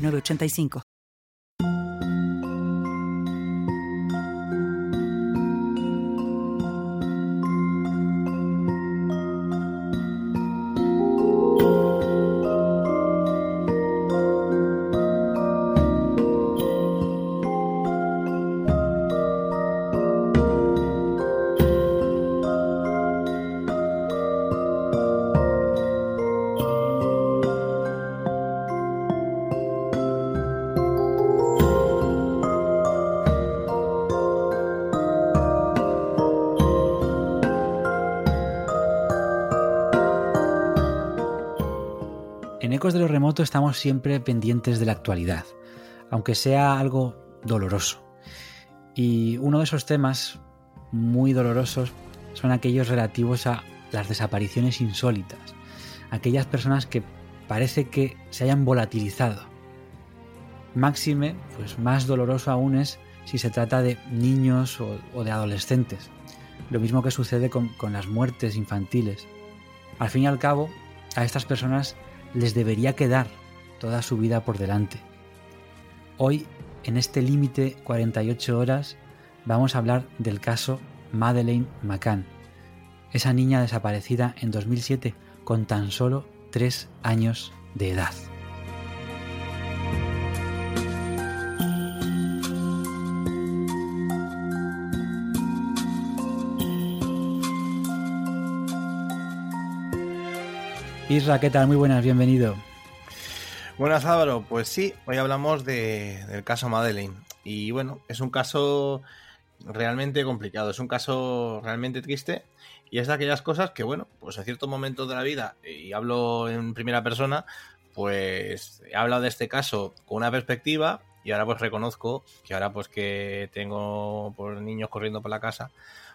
8985. 985. de lo remoto estamos siempre pendientes de la actualidad, aunque sea algo doloroso. Y uno de esos temas muy dolorosos son aquellos relativos a las desapariciones insólitas, aquellas personas que parece que se hayan volatilizado. Máxime, pues más doloroso aún es si se trata de niños o, de adolescentes. Lo mismo que sucede con las muertes infantiles. Al fin y al cabo, a estas personas les debería quedar toda su vida por delante. Hoy, en este límite 48 horas, vamos a hablar del caso Madeleine McCann, esa niña desaparecida en 2007 con tan solo 3 años de edad. Isra, ¿qué tal? Muy buenas, bienvenido. Buenas Álvaro, pues sí, hoy hablamos del caso Madeleine. Y bueno, es un caso realmente complicado, es un caso realmente triste y es de aquellas cosas que, bueno, pues a ciertos momentos de la vida, y hablo en primera persona, pues he hablado de este caso con una perspectiva y ahora pues reconozco que ahora pues que tengo por pues, niños corriendo por la casa,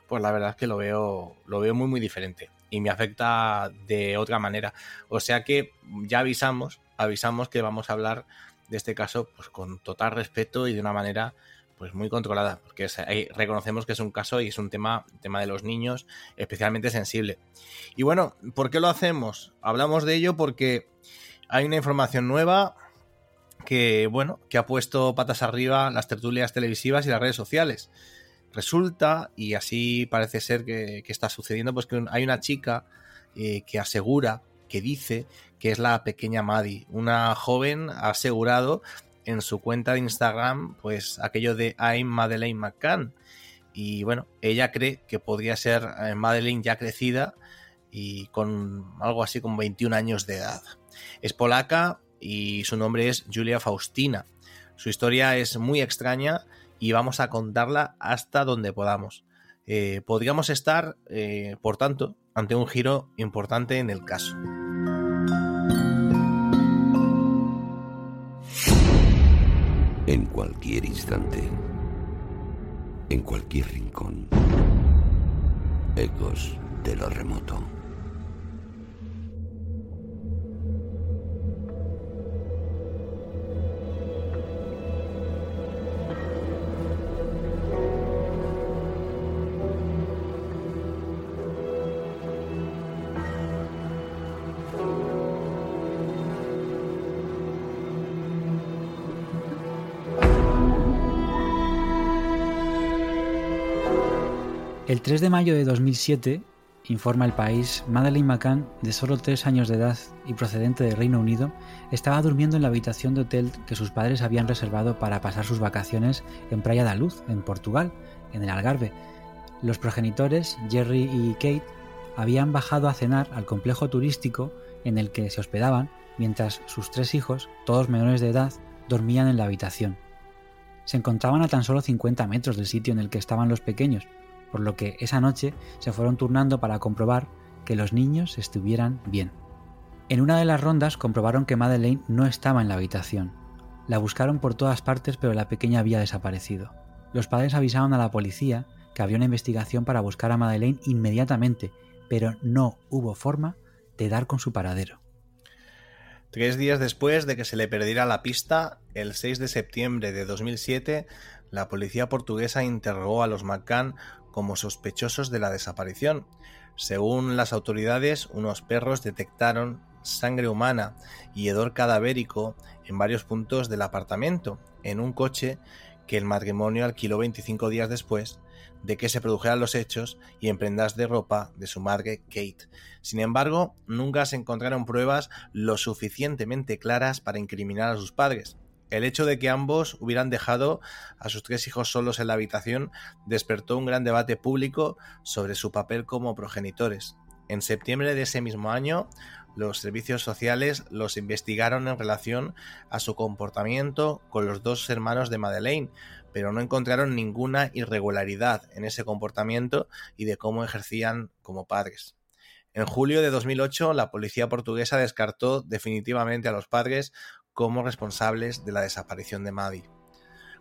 pues la verdad es que lo veo, lo veo muy muy diferente y me afecta de otra manera. O sea que ya avisamos, avisamos que vamos a hablar de este caso pues con total respeto y de una manera pues muy controlada, porque reconocemos que es un caso y es un tema, tema de los niños especialmente sensible. Y bueno, ¿por qué lo hacemos? Hablamos de ello porque hay una información nueva que, bueno, que ha puesto patas arriba las tertulias televisivas y las redes sociales. Resulta, y así parece ser que, está sucediendo, pues que hay una chica eh, que asegura, que dice que es la pequeña Maddie. Una joven ha asegurado en su cuenta de Instagram, pues aquello de I'm Madeleine McCann. Y bueno, ella cree que podría ser eh, Madeleine ya crecida y con algo así como 21 años de edad. Es polaca y su nombre es Julia Faustina. Su historia es muy extraña y vamos a contarla hasta donde podamos. Eh, podríamos estar, eh, por tanto, ante un giro importante en el caso. En cualquier instante, en cualquier rincón, ecos de lo remoto. El 3 de mayo de 2007, informa el país, Madeleine McCann, de solo 3 años de edad y procedente del Reino Unido, estaba durmiendo en la habitación de hotel que sus padres habían reservado para pasar sus vacaciones en Praia da Luz, en Portugal, en el Algarve. Los progenitores, Jerry y Kate, habían bajado a cenar al complejo turístico en el que se hospedaban, mientras sus tres hijos, todos menores de edad, dormían en la habitación. Se encontraban a tan solo 50 metros del sitio en el que estaban los pequeños, por lo que esa noche se fueron turnando para comprobar que los niños estuvieran bien. En una de las rondas comprobaron que Madeleine no estaba en la habitación. La buscaron por todas partes, pero la pequeña había desaparecido. Los padres avisaron a la policía que había una investigación para buscar a Madeleine inmediatamente, pero no hubo forma de dar con su paradero. Tres días después de que se le perdiera la pista, el 6 de septiembre de 2007, la policía portuguesa interrogó a los McCann como sospechosos de la desaparición. Según las autoridades, unos perros detectaron sangre humana y hedor cadavérico en varios puntos del apartamento, en un coche que el matrimonio alquiló 25 días después de que se produjeran los hechos y en prendas de ropa de su madre Kate. Sin embargo, nunca se encontraron pruebas lo suficientemente claras para incriminar a sus padres. El hecho de que ambos hubieran dejado a sus tres hijos solos en la habitación despertó un gran debate público sobre su papel como progenitores. En septiembre de ese mismo año, los servicios sociales los investigaron en relación a su comportamiento con los dos hermanos de Madeleine, pero no encontraron ninguna irregularidad en ese comportamiento y de cómo ejercían como padres. En julio de 2008, la policía portuguesa descartó definitivamente a los padres como responsables de la desaparición de Maddie.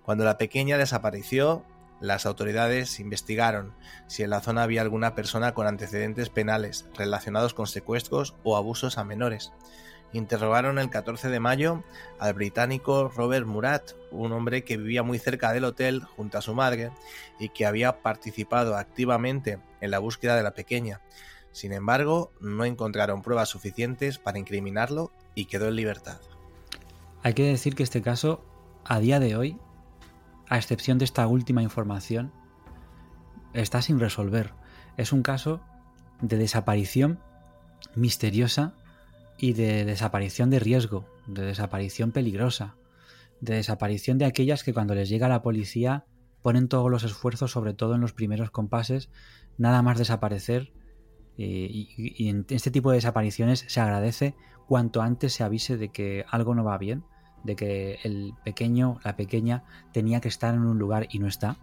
Cuando la pequeña desapareció, las autoridades investigaron si en la zona había alguna persona con antecedentes penales relacionados con secuestros o abusos a menores. Interrogaron el 14 de mayo al británico Robert Murat, un hombre que vivía muy cerca del hotel junto a su madre y que había participado activamente en la búsqueda de la pequeña. Sin embargo, no encontraron pruebas suficientes para incriminarlo y quedó en libertad. Hay que decir que este caso, a día de hoy, a excepción de esta última información, está sin resolver. Es un caso de desaparición misteriosa y de desaparición de riesgo, de desaparición peligrosa, de desaparición de aquellas que cuando les llega la policía ponen todos los esfuerzos, sobre todo en los primeros compases, nada más desaparecer. Eh, y, en este tipo de desapariciones se agradece cuanto antes se avise de que algo no va bien, de que el pequeño, la pequeña, tenía que estar en un lugar y no está.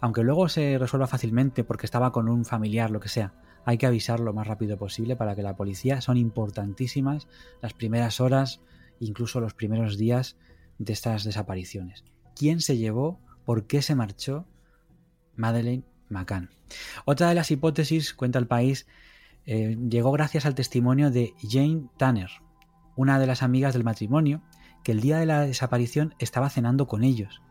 Aunque luego se resuelva fácilmente porque estaba con un familiar, lo que sea, hay que avisar lo más rápido posible para que la policía son importantísimas las primeras horas, incluso los primeros días de estas desapariciones. ¿Quién se llevó? ¿Por qué se marchó? Madeleine McCann. Otra de las hipótesis, cuenta el país, eh, llegó gracias al testimonio de Jane Tanner, una de las amigas del matrimonio, que el día de la desaparición estaba cenando con ellos.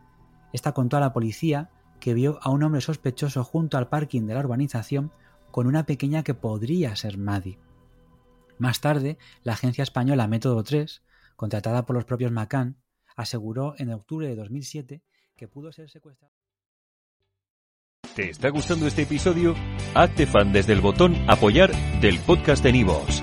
Esta contó a la policía que vio a un hombre sospechoso junto al parking de la urbanización con una pequeña que podría ser Maddie. Más tarde, la agencia española Método 3, contratada por los propios McCann, aseguró en octubre de 2007 que pudo ser secuestrada. ¿Te está gustando este episodio? Hazte fan desde el botón Apoyar del podcast de Nivos.